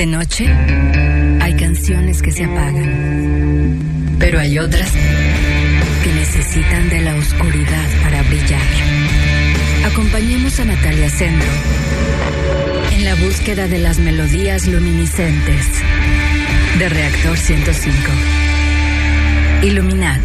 De noche hay canciones que se apagan, pero hay otras que necesitan de la oscuridad para brillar. Acompañemos a Natalia Sendro en la búsqueda de las melodías luminiscentes de Reactor 105. Illuminat.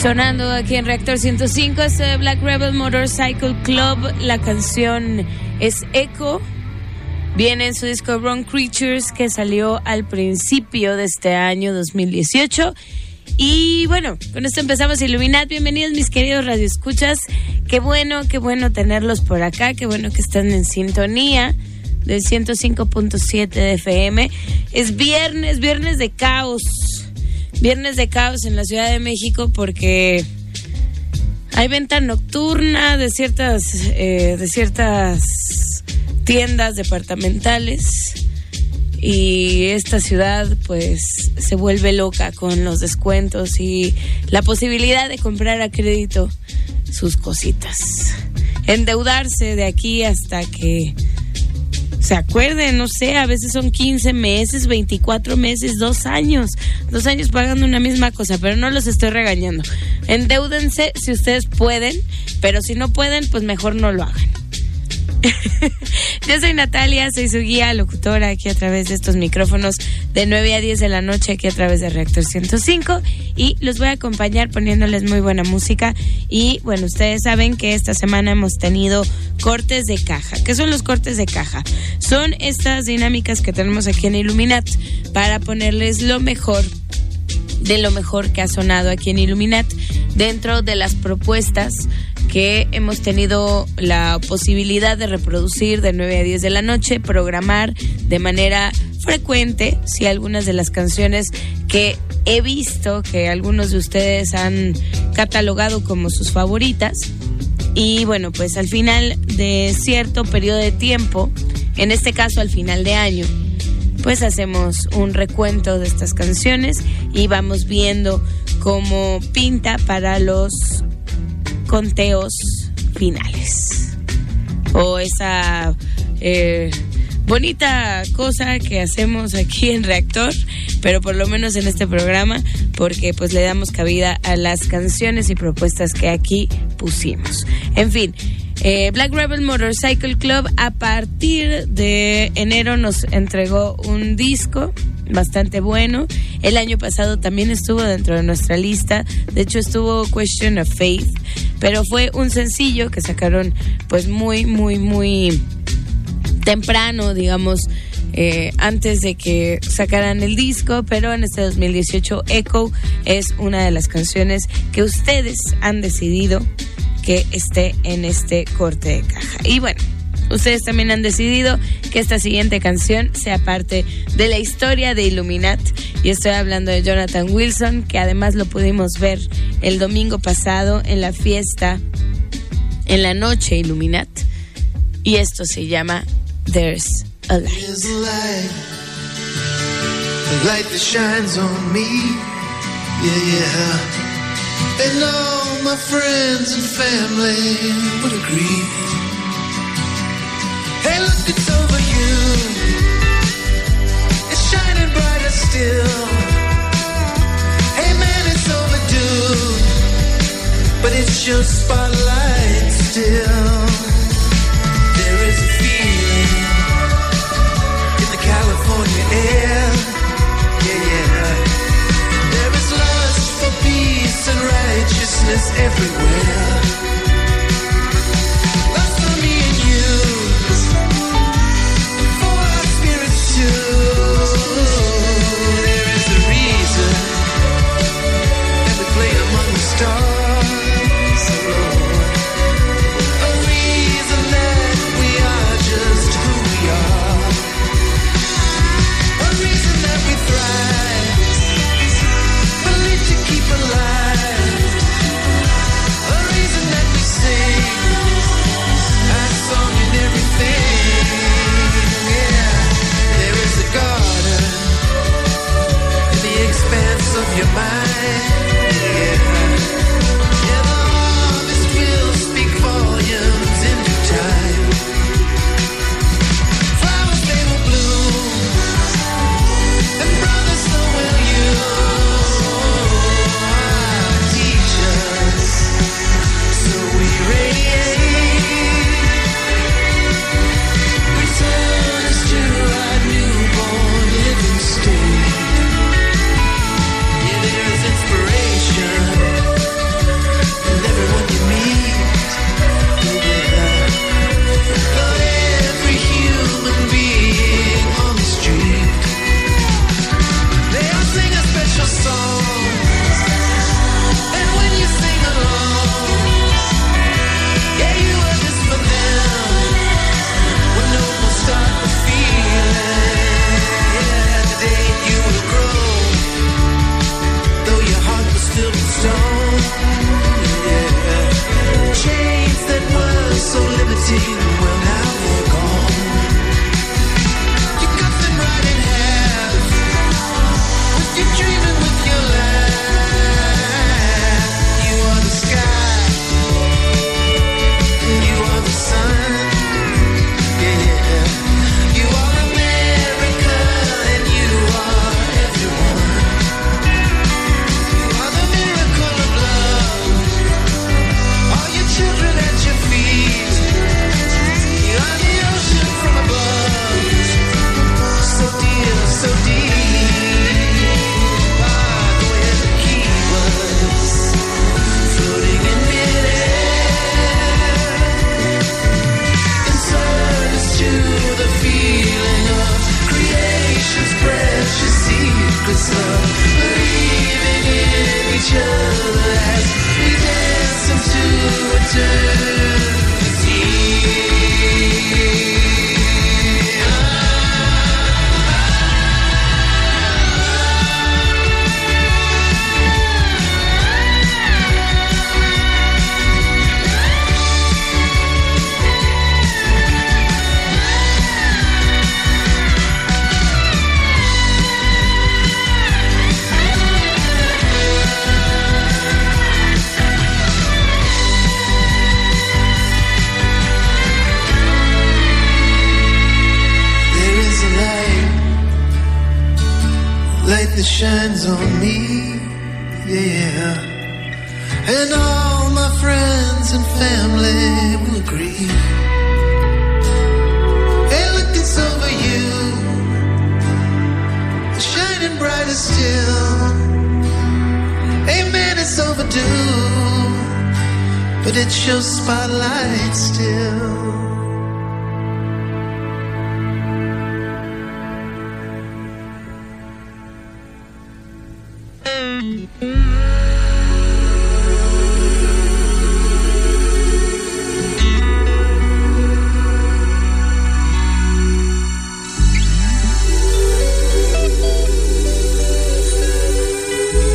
Sonando aquí en Reactor 105 es Black Rebel Motorcycle Club. La canción es Echo. Viene en su disco Wrong Creatures que salió al principio de este año 2018. Y bueno, con esto empezamos Iluminat. Bienvenidos mis queridos radioescuchas. Qué bueno, qué bueno tenerlos por acá. Qué bueno que están en sintonía del 105.7 de FM. Es viernes, viernes de caos. Viernes de caos en la Ciudad de México porque hay venta nocturna de ciertas, eh, de ciertas tiendas departamentales y esta ciudad pues se vuelve loca con los descuentos y la posibilidad de comprar a crédito sus cositas. Endeudarse de aquí hasta que se acuerden, no sé, a veces son 15 meses, 24 meses, dos años, dos años pagando una misma cosa, pero no los estoy regañando. Endeúdense si ustedes pueden, pero si no pueden, pues mejor no lo hagan. Yo soy Natalia, soy su guía locutora aquí a través de estos micrófonos de 9 a 10 de la noche aquí a través de Reactor 105 y los voy a acompañar poniéndoles muy buena música y bueno, ustedes saben que esta semana hemos tenido cortes de caja. ¿Qué son los cortes de caja? Son estas dinámicas que tenemos aquí en Illuminat para ponerles lo mejor de lo mejor que ha sonado aquí en Illuminat dentro de las propuestas que hemos tenido la posibilidad de reproducir de 9 a 10 de la noche, programar de manera frecuente, si algunas de las canciones que he visto que algunos de ustedes han catalogado como sus favoritas. Y bueno, pues al final de cierto periodo de tiempo, en este caso al final de año, pues hacemos un recuento de estas canciones y vamos viendo cómo pinta para los conteos finales. O esa eh, bonita cosa que hacemos aquí en Reactor, pero por lo menos en este programa, porque pues le damos cabida a las canciones y propuestas que aquí pusimos. En fin. Eh, Black Rebel Motorcycle Club a partir de enero nos entregó un disco bastante bueno. El año pasado también estuvo dentro de nuestra lista. De hecho, estuvo Question of Faith. Pero fue un sencillo que sacaron pues muy, muy, muy temprano, digamos, eh, antes de que sacaran el disco, pero en este 2018 Echo es una de las canciones que ustedes han decidido que esté en este corte de caja. Y bueno, ustedes también han decidido que esta siguiente canción sea parte de la historia de Illuminat. Y estoy hablando de Jonathan Wilson, que además lo pudimos ver el domingo pasado en la fiesta, en la noche Illuminat. Y esto se llama There's a Light. There's a light, the light that shines on me. Yeah, yeah. And all my friends and family would agree. Hey, look, it's over you. It's shining brighter still. Hey, man, it's overdue. But it's your spotlight still. darkness everywhere.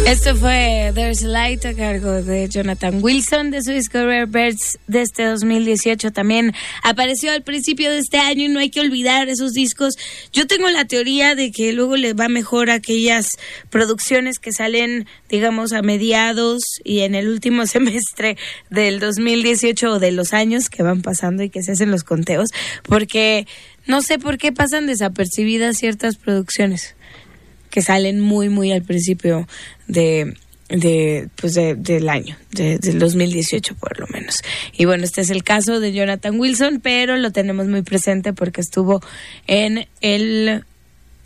Esto fue There's Light a cargo de Jonathan Wilson de su disco Rare Birds de este 2018. También apareció al principio de este año y no hay que olvidar esos discos. Yo tengo la teoría de que luego le va mejor aquellas producciones que salen, digamos, a mediados y en el último semestre del 2018 o de los años que van pasando y que se hacen los conteos, porque no sé por qué pasan desapercibidas ciertas producciones que salen muy, muy al principio de, de, pues de- del año, de- del 2018 por lo menos. Y bueno, este es el caso de Jonathan Wilson, pero lo tenemos muy presente porque estuvo en el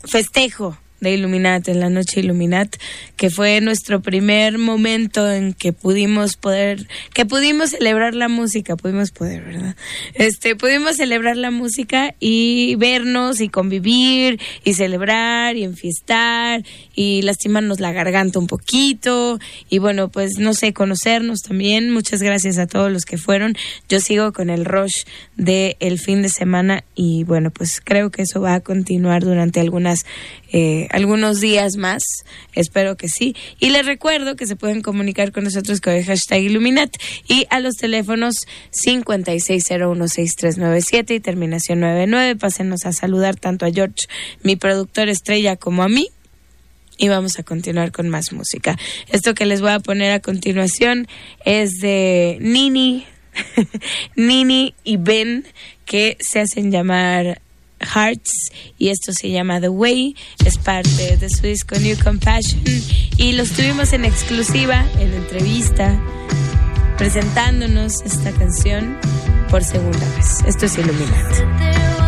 festejo de Illuminat, en la noche Illuminat, que fue nuestro primer momento en que pudimos poder, que pudimos celebrar la música, pudimos poder, ¿verdad? Este, pudimos celebrar la música y vernos y convivir y celebrar y enfiestar y lastimarnos la garganta un poquito y bueno, pues no sé, conocernos también. Muchas gracias a todos los que fueron. Yo sigo con el rush de el fin de semana y bueno, pues creo que eso va a continuar durante algunas eh, algunos días más. Espero que sí. Y les recuerdo que se pueden comunicar con nosotros con el hashtag Illuminat y a los teléfonos 56016397 y terminación 99. Pásenos a saludar tanto a George, mi productor estrella, como a mí. Y vamos a continuar con más música. Esto que les voy a poner a continuación es de Nini, Nini y Ben, que se hacen llamar Hearts y esto se llama The Way, es parte de su disco New Compassion y los tuvimos en exclusiva en entrevista presentándonos esta canción por segunda vez. Esto es Illuminati.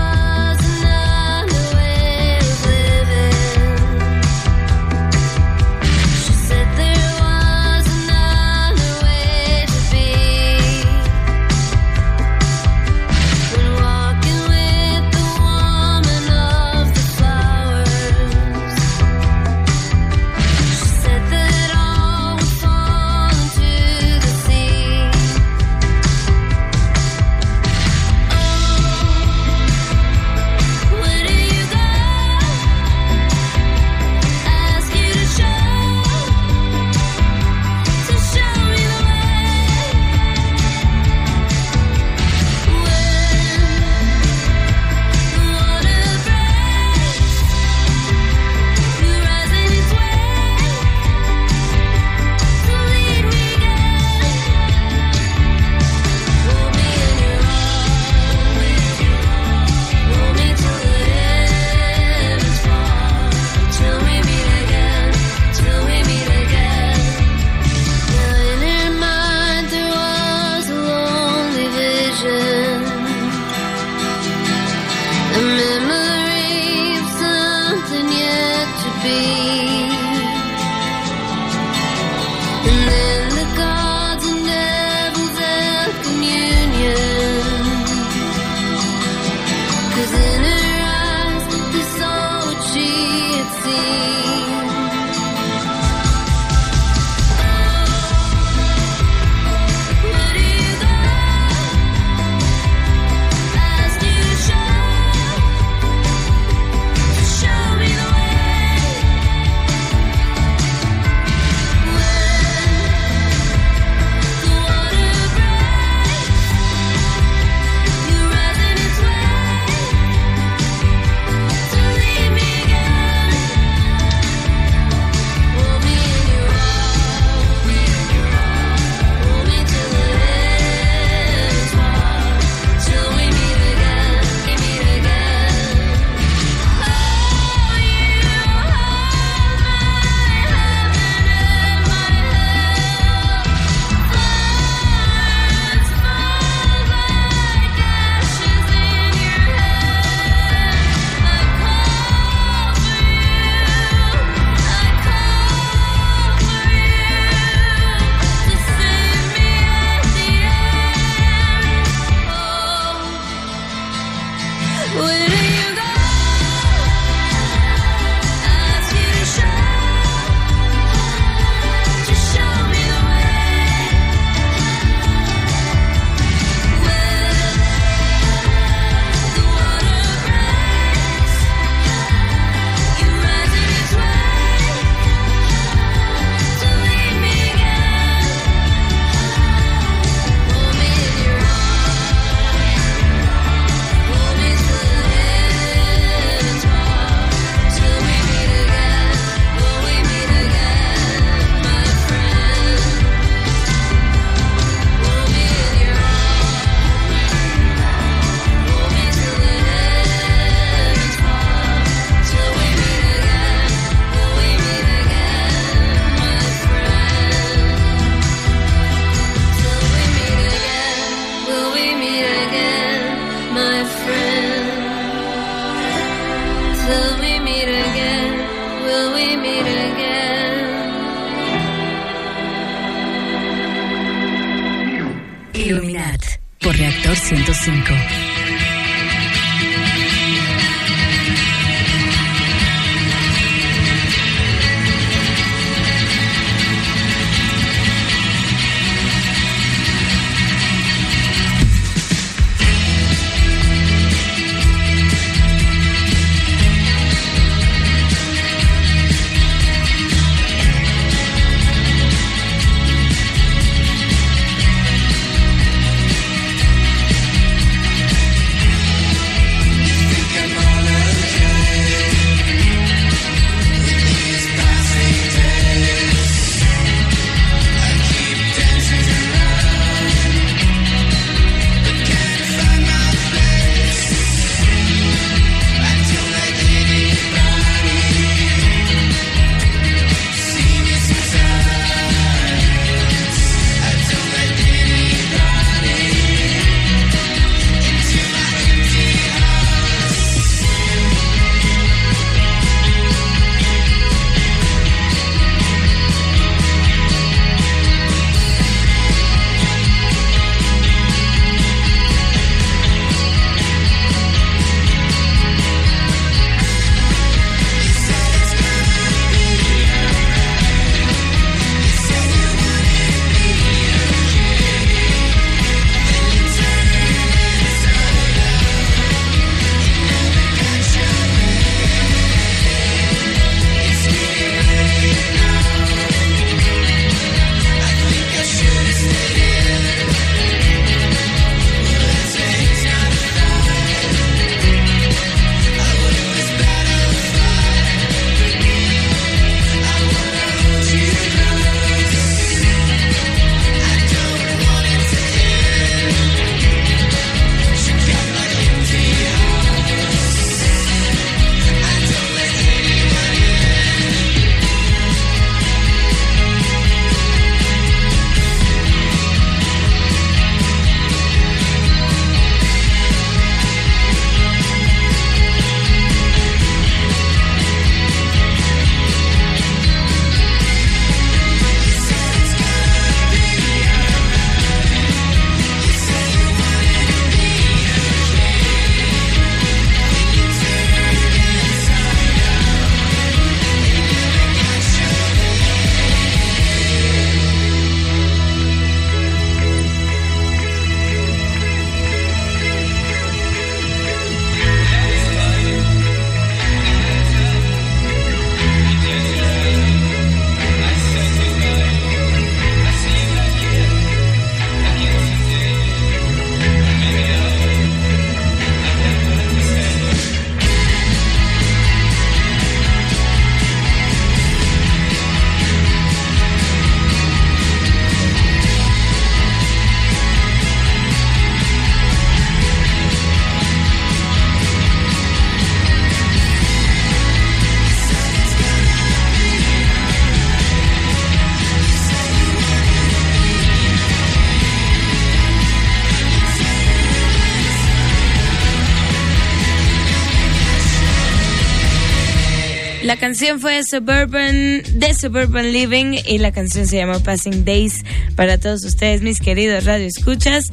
Canción fue Suburban, de Suburban Living y la canción se llama Passing Days para todos ustedes, mis queridos radio escuchas.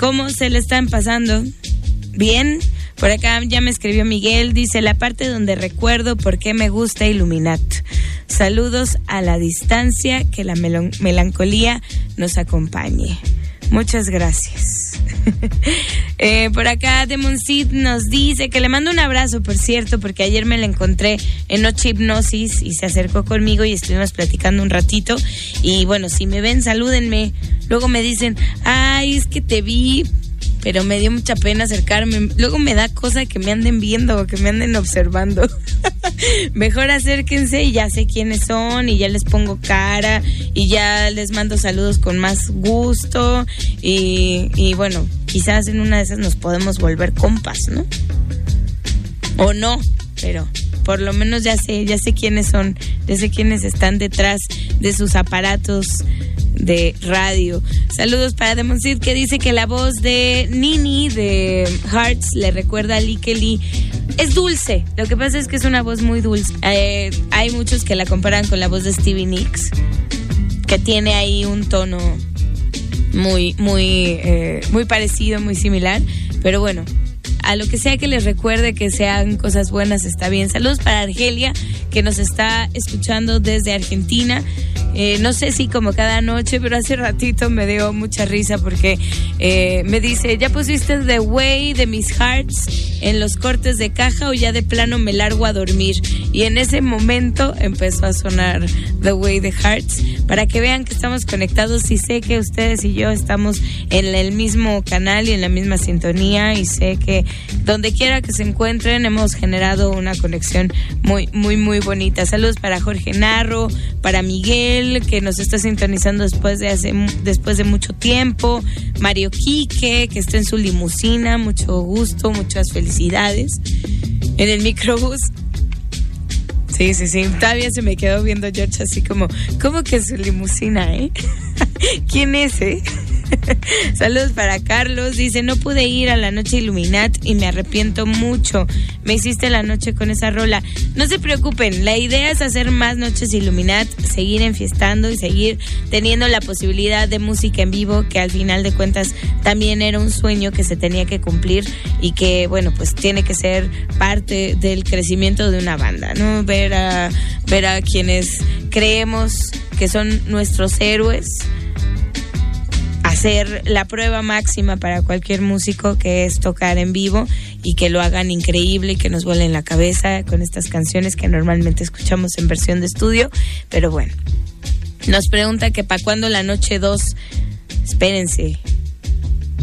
¿Cómo se le están pasando? Bien. Por acá ya me escribió Miguel, dice la parte donde recuerdo por qué me gusta Illuminat. Saludos a la distancia, que la melancolía nos acompañe. Muchas gracias. Eh, por acá Demon Seed nos dice que le mando un abrazo, por cierto, porque ayer me la encontré en Noche Hipnosis y se acercó conmigo y estuvimos platicando un ratito. Y bueno, si me ven, salúdenme. Luego me dicen, ay, es que te vi, pero me dio mucha pena acercarme. Luego me da cosa que me anden viendo o que me anden observando. Mejor acérquense y ya sé quiénes son y ya les pongo cara y ya les mando saludos con más gusto y, y bueno, quizás en una de esas nos podemos volver compas, ¿no? O no, pero por lo menos ya sé, ya sé quiénes son, ya sé quiénes están detrás de sus aparatos de radio. Saludos para Demon Seed que dice que la voz de Nini de Hearts le recuerda a Lee Kelly es dulce. Lo que pasa es que es una voz muy dulce. Eh, hay muchos que la comparan con la voz de Stevie Nicks, que tiene ahí un tono muy, muy, eh, muy parecido, muy similar. Pero bueno, a lo que sea que les recuerde que sean cosas buenas está bien. Saludos para Argelia, que nos está escuchando desde Argentina. Eh, no sé si como cada noche, pero hace ratito me dio mucha risa porque eh, me dice, ¿ya pusiste The Way de Miss Hearts en los cortes de caja o ya de plano me largo a dormir? Y en ese momento empezó a sonar The Way de Hearts para que vean que estamos conectados y sé que ustedes y yo estamos en el mismo canal y en la misma sintonía y sé que donde quiera que se encuentren hemos generado una conexión muy, muy, muy bonita. Saludos para Jorge Narro, para Miguel, que nos está sintonizando después de hace después de mucho tiempo, Mario Quique, que está en su limusina, mucho gusto, muchas felicidades. En el microbús. Sí, sí, sí. Todavía se me quedó viendo George así como, ¿cómo que su limusina, eh? ¿Quién es, eh? Saludos para Carlos. Dice, no pude ir a la noche Illuminat y me arrepiento mucho. Me hiciste la noche con esa rola. No se preocupen, la idea es hacer más noches Illuminat, seguir enfiestando y seguir teniendo la posibilidad de música en vivo, que al final de cuentas también era un sueño que se tenía que cumplir y que, bueno, pues tiene que ser parte del crecimiento de una banda, ¿no? Ver a, ver a quienes creemos que son nuestros héroes hacer la prueba máxima para cualquier músico que es tocar en vivo y que lo hagan increíble y que nos vuelen la cabeza con estas canciones que normalmente escuchamos en versión de estudio. Pero bueno, nos pregunta que para cuándo la noche 2. Espérense,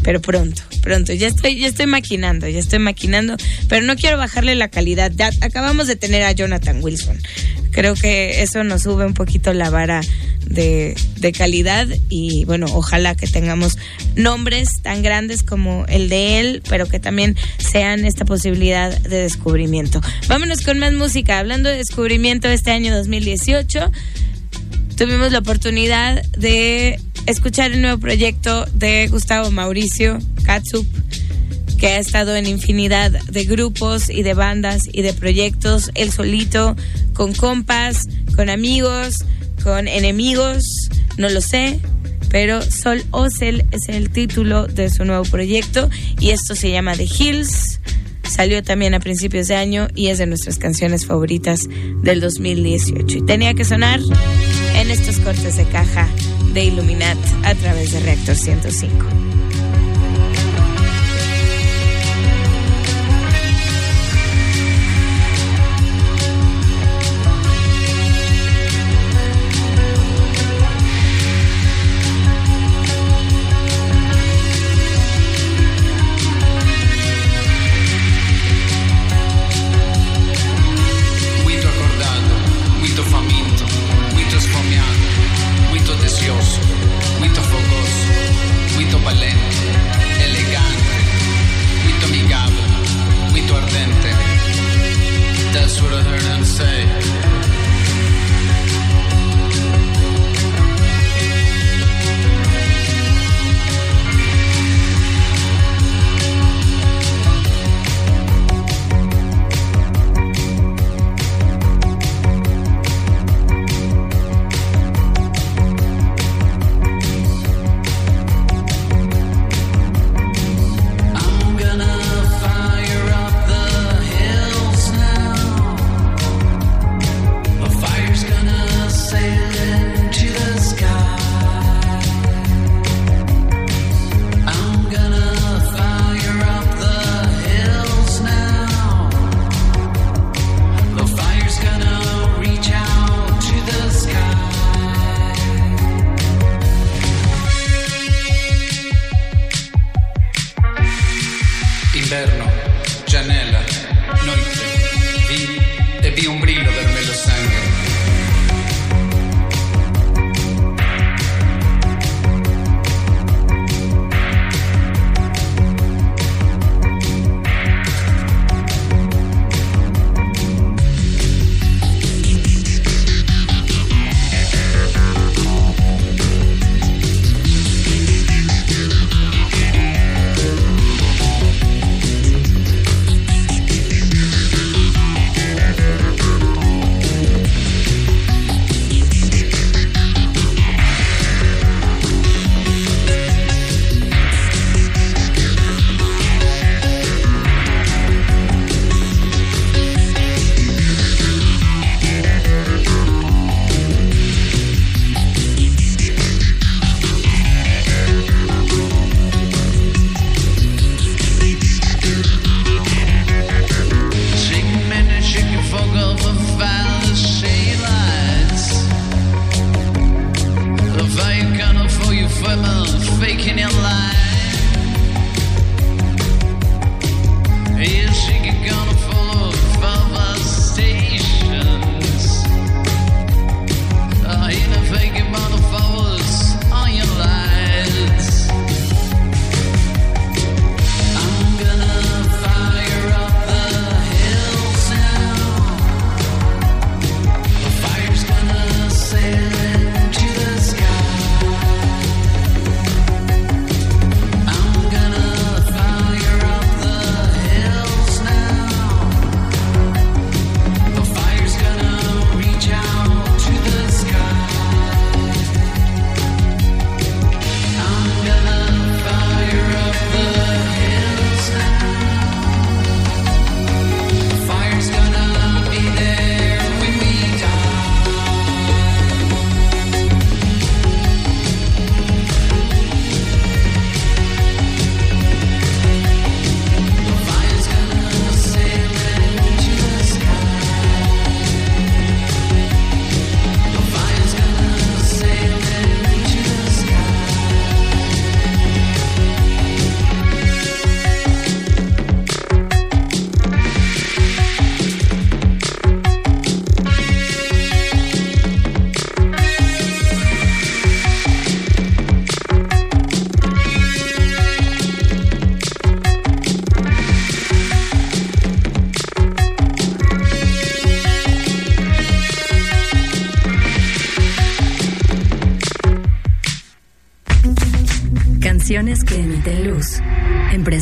pero pronto, pronto. Ya estoy, ya estoy maquinando, ya estoy maquinando, pero no quiero bajarle la calidad. Ya acabamos de tener a Jonathan Wilson. Creo que eso nos sube un poquito la vara de, de calidad y bueno, ojalá que tengamos nombres tan grandes como el de él, pero que también sean esta posibilidad de descubrimiento. Vámonos con más música. Hablando de descubrimiento este año 2018 tuvimos la oportunidad de escuchar el nuevo proyecto de Gustavo Mauricio Katsup, que ha estado en infinidad de grupos y de bandas y de proyectos, él solito, con compas, con amigos, con enemigos, no lo sé, pero Sol Ocel es el título de su nuevo proyecto y esto se llama The Hills. Salió también a principios de año y es de nuestras canciones favoritas del 2018. Y tenía que sonar en estos cortes de caja de Illuminat a través de Reactor 105.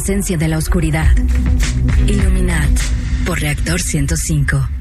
En presencia de la oscuridad. Illuminat por Reactor 105.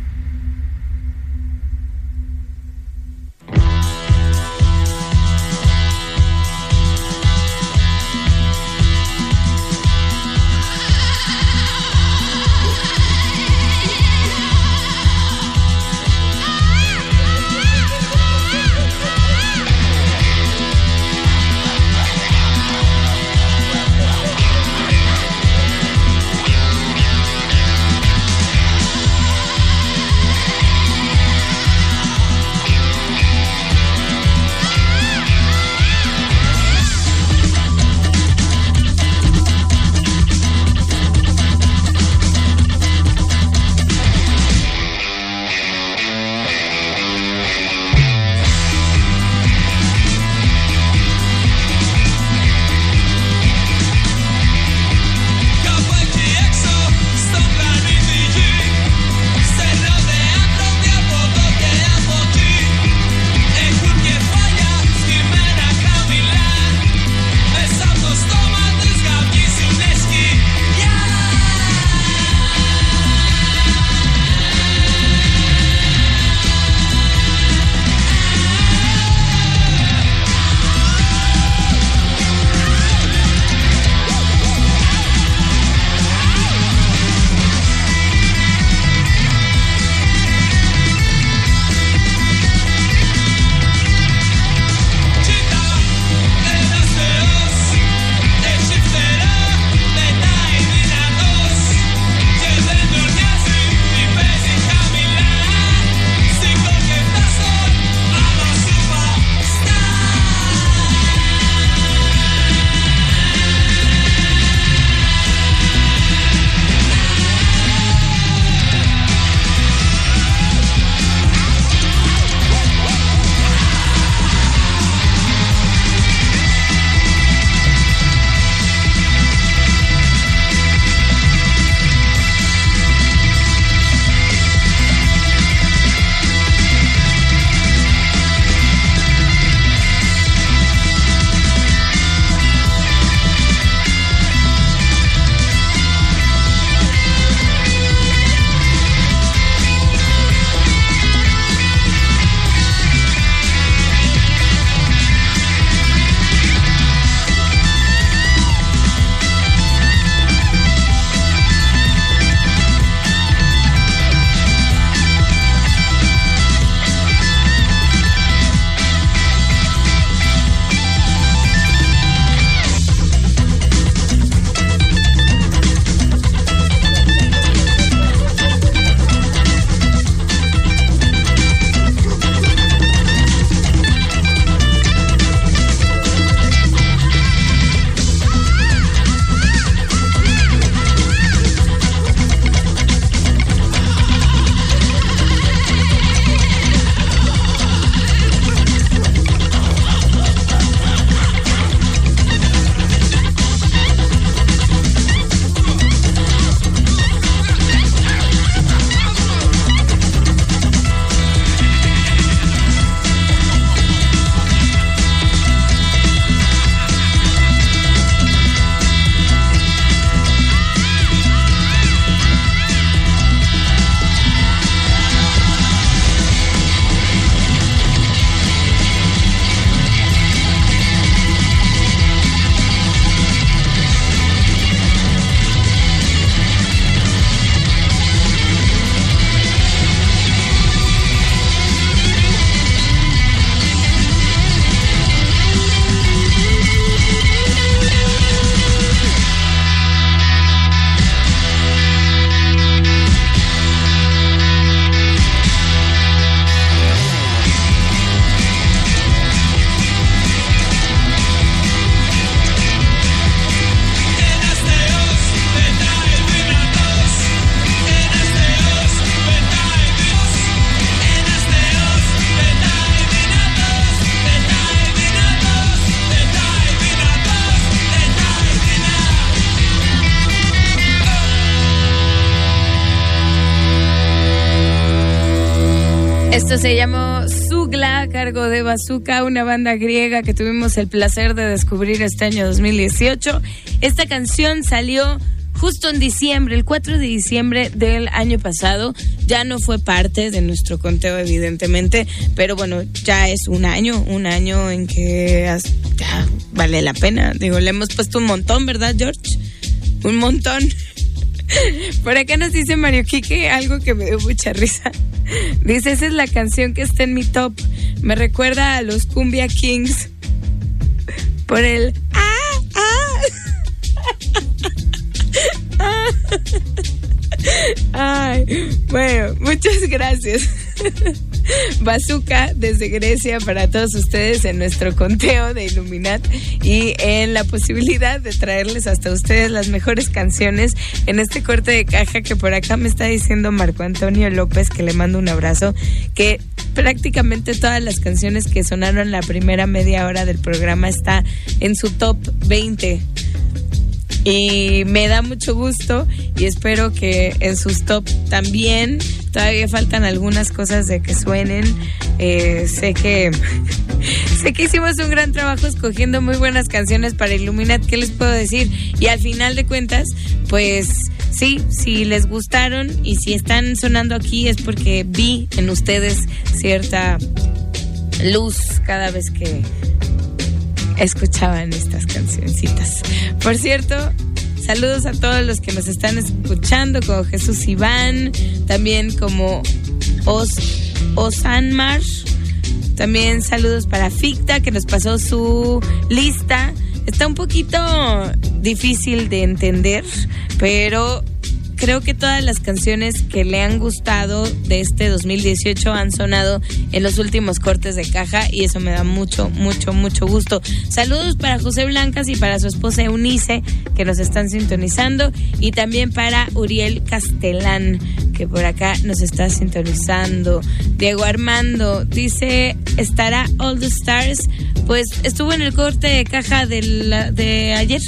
Esto se llamó Sugla, a cargo de Bazooka, una banda griega que tuvimos el placer de descubrir este año 2018. Esta canción salió justo en diciembre, el 4 de diciembre del año pasado. Ya no fue parte de nuestro conteo, evidentemente, pero bueno, ya es un año, un año en que ya vale la pena. Digo, le hemos puesto un montón, ¿verdad, George? Un montón. Por acá nos dice Mario Quique algo que me dio mucha risa. Dice, esa es la canción que está en mi top. Me recuerda a los Cumbia Kings. Por el... ¡Ah! ¡Ah! Ay, bueno, muchas gracias. Bazooka desde Grecia para todos ustedes en nuestro conteo de Illuminat y en la posibilidad de traerles hasta ustedes las mejores canciones en este corte de caja que por acá me está diciendo Marco Antonio López que le mando un abrazo que prácticamente todas las canciones que sonaron la primera media hora del programa está en su top 20 y me da mucho gusto y espero que en sus top también. Todavía faltan algunas cosas de que suenen. Eh, sé que sé que hicimos un gran trabajo escogiendo muy buenas canciones para Illuminat qué les puedo decir y al final de cuentas pues sí si les gustaron y si están sonando aquí es porque vi en ustedes cierta luz cada vez que escuchaban estas cancioncitas. Por cierto, saludos a todos los que nos están escuchando, como Jesús Iván, también como Os, Osanmar. También saludos para Ficta, que nos pasó su lista. Está un poquito difícil de entender, pero creo que todas las canciones que le han gustado de este 2018 han sonado en los últimos cortes de caja y eso me da mucho, mucho, mucho gusto. Saludos para José Blancas y para su esposa Eunice que nos están sintonizando y también para Uriel Castelán que por acá nos está sintonizando. Diego Armando dice, ¿estará All the Stars? Pues estuvo en el corte de caja de, la- de ayer.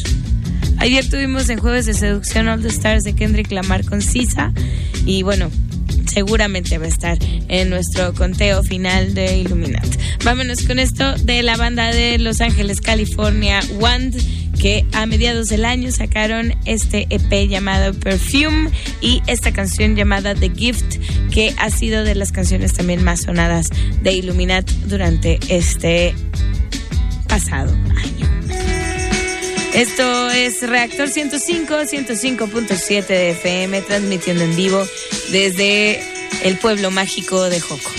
Ayer tuvimos en Jueves de Seducción All the Stars de Kendrick Lamar con Sisa. Y bueno, seguramente va a estar en nuestro conteo final de Illuminat. Vámonos con esto de la banda de Los Ángeles, California, Wand, que a mediados del año sacaron este EP llamado Perfume y esta canción llamada The Gift, que ha sido de las canciones también más sonadas de Illuminat durante este pasado año. Esto es Reactor 105, 105.7 de FM, transmitiendo en vivo desde el pueblo mágico de Joco.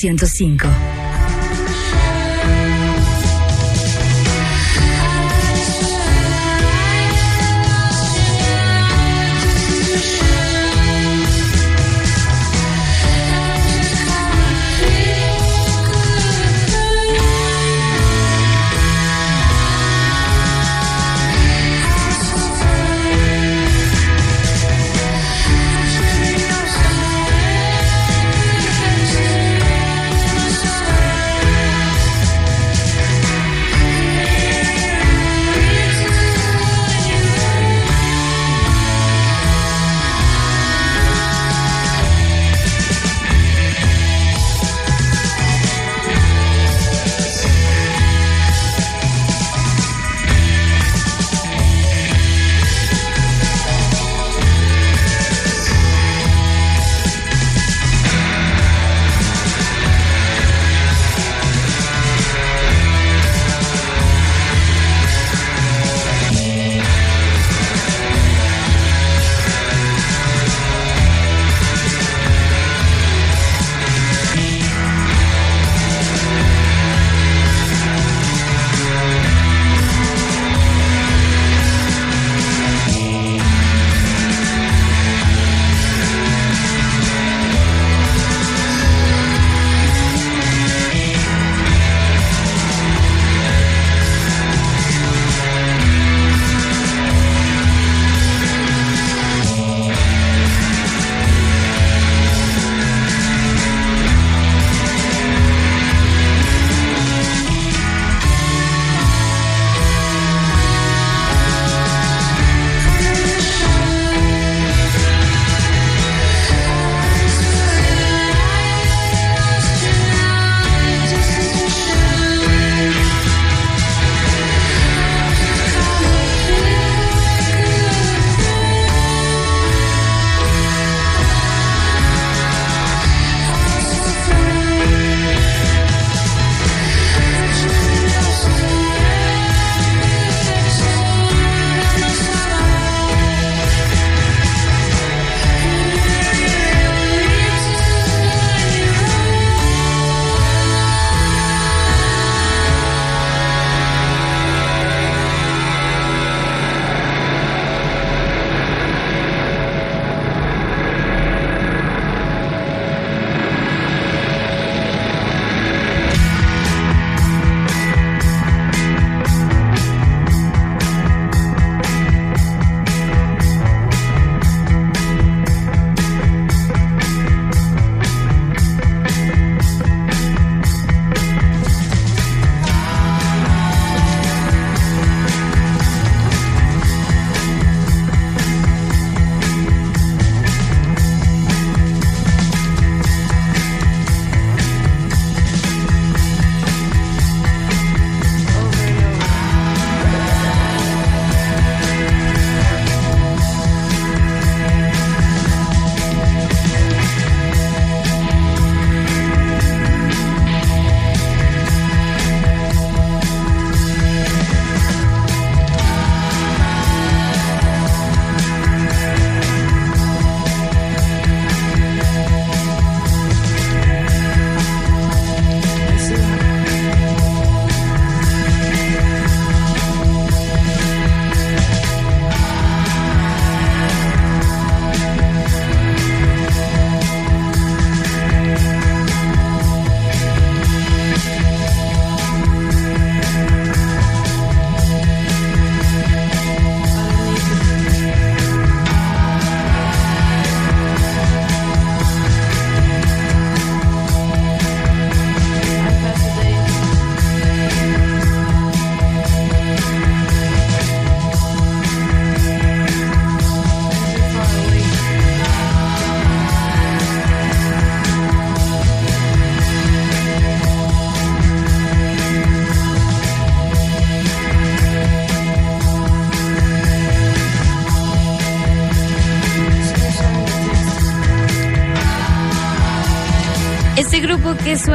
105.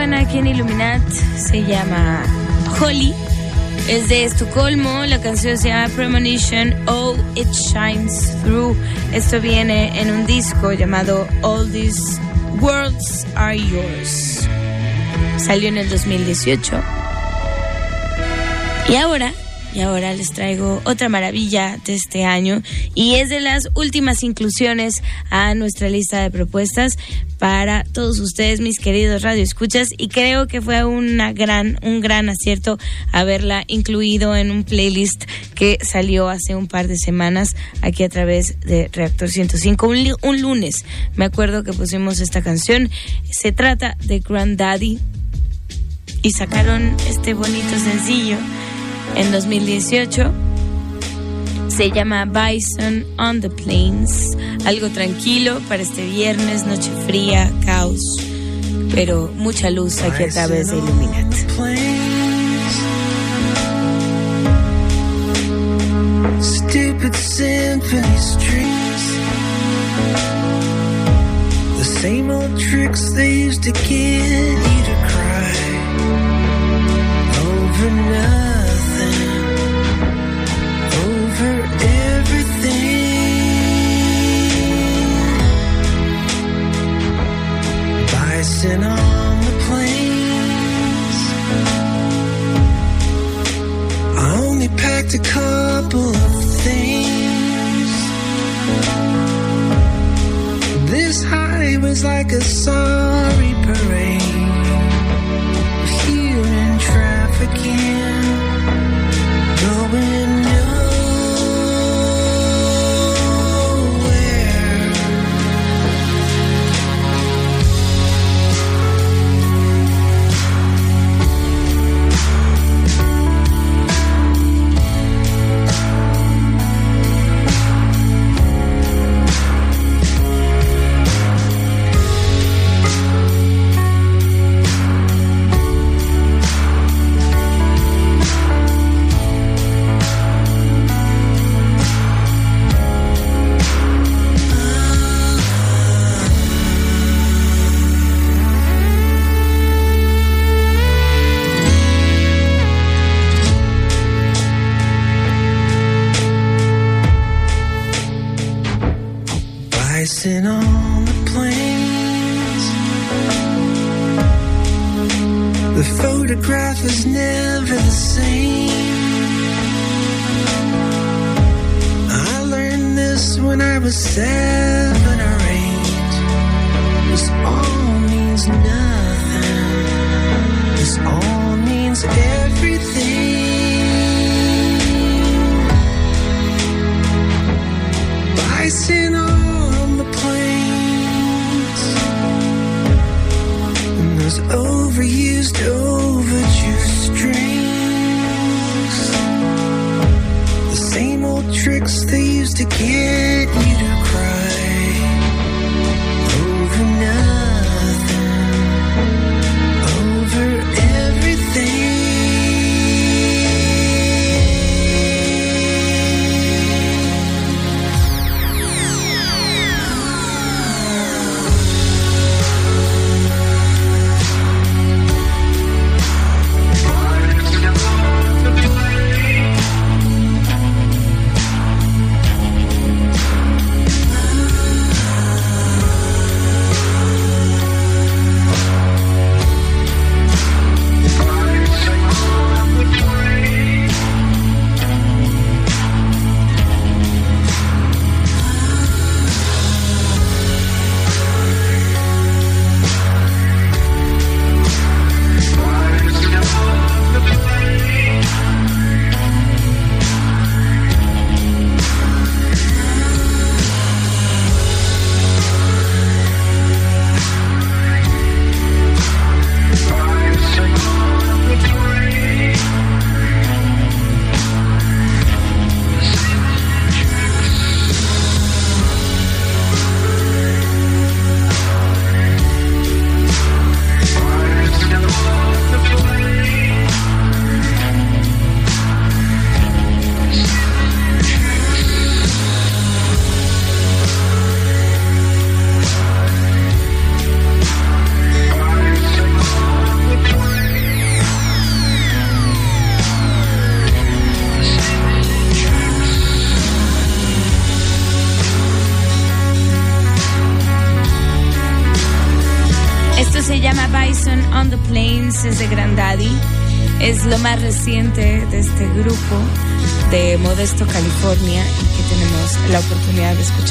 Suena aquí en Illuminat se llama Holly. Es de Estocolmo, la canción se llama Premonition, Oh It Shines Through. Esto viene en un disco llamado All This Worlds Are Yours. Salió en el 2018. Y ahora, y ahora les traigo otra maravilla de este año y es de las últimas inclusiones a nuestra lista de propuestas para todos ustedes, mis queridos radioescuchas, y creo que fue una gran, un gran acierto haberla incluido en un playlist que salió hace un par de semanas aquí a través de Reactor 105, un, un lunes. Me acuerdo que pusimos esta canción. Se trata de Granddaddy y sacaron este bonito sencillo en 2018. Se llama Bison on the Plains. Algo tranquilo para este viernes, noche fría, caos, pero mucha luz aquí a través de Illuminat. Stupid symphony streets. The same old tricks they used to get Bison on the plains. I only packed a couple of things. This high was like a sorry parade of human trafficking going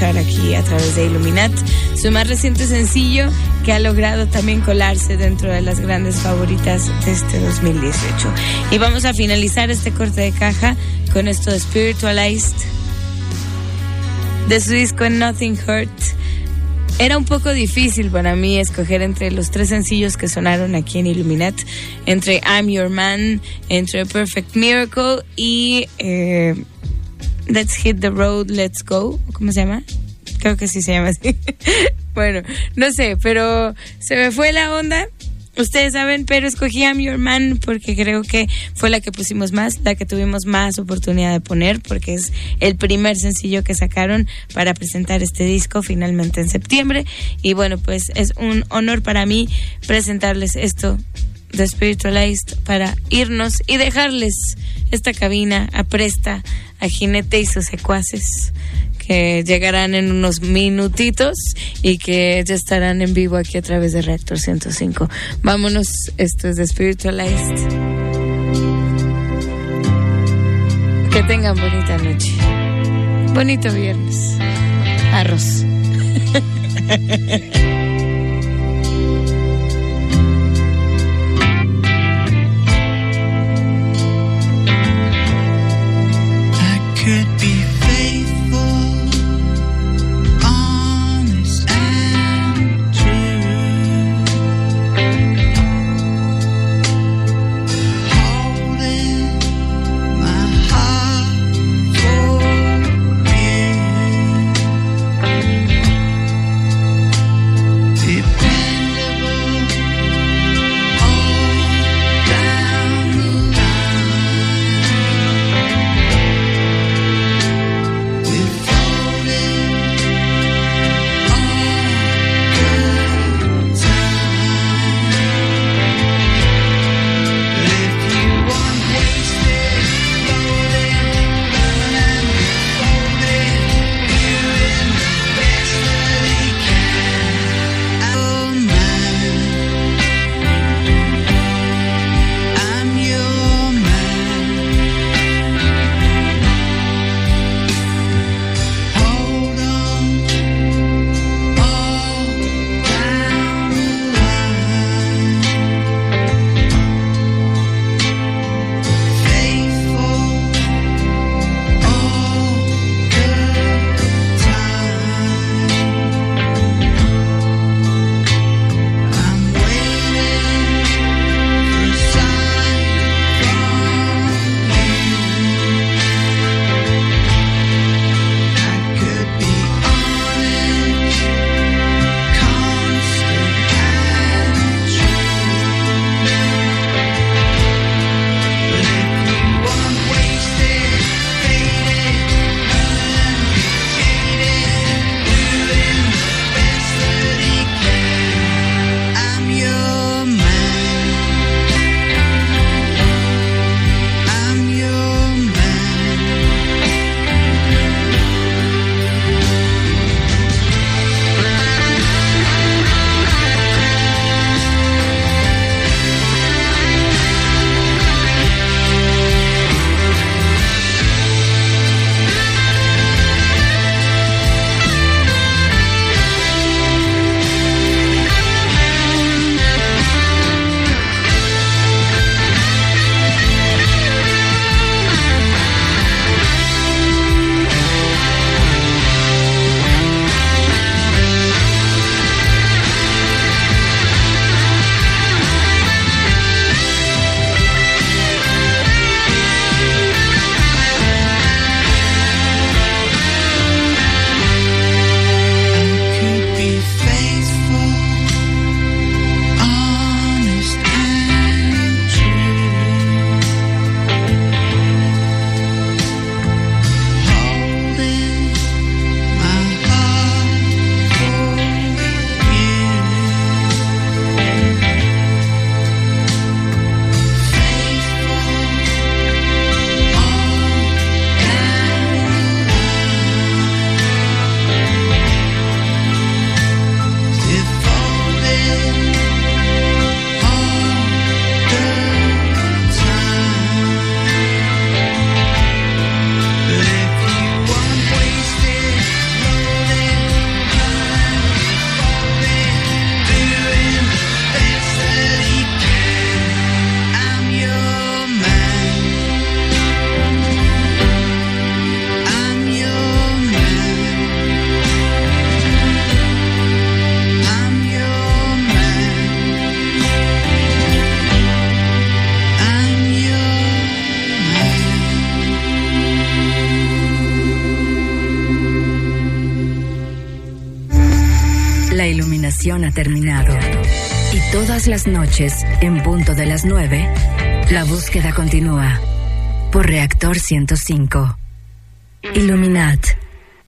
aquí a través de Illuminat. Su más reciente sencillo que ha logrado también colarse dentro de las grandes favoritas de este 2018. Y vamos a finalizar este corte de caja con esto de Spiritualized de su disco Nothing Hurt. Era un poco difícil para mí escoger entre los tres sencillos que sonaron aquí en Illuminat, entre I'm Your Man, entre Perfect Miracle y eh, Let's Hit the Road, Let's Go. ¿Cómo se llama? Creo que sí se llama así. bueno, no sé, pero se me fue la onda. Ustedes saben, pero escogí I'm Your Man porque creo que fue la que pusimos más, la que tuvimos más oportunidad de poner, porque es el primer sencillo que sacaron para presentar este disco finalmente en septiembre. Y bueno, pues es un honor para mí presentarles esto de Spiritualized para irnos y dejarles esta cabina a presta a Jinete y sus secuaces que llegarán en unos minutitos y que ya estarán en vivo aquí a través de Reactor 105. Vámonos, esto es de Spiritualized. Que tengan bonita noche. Bonito viernes. Arroz. terminado. Y todas las noches, en punto de las 9, la búsqueda continúa. Por Reactor 105. Illuminat.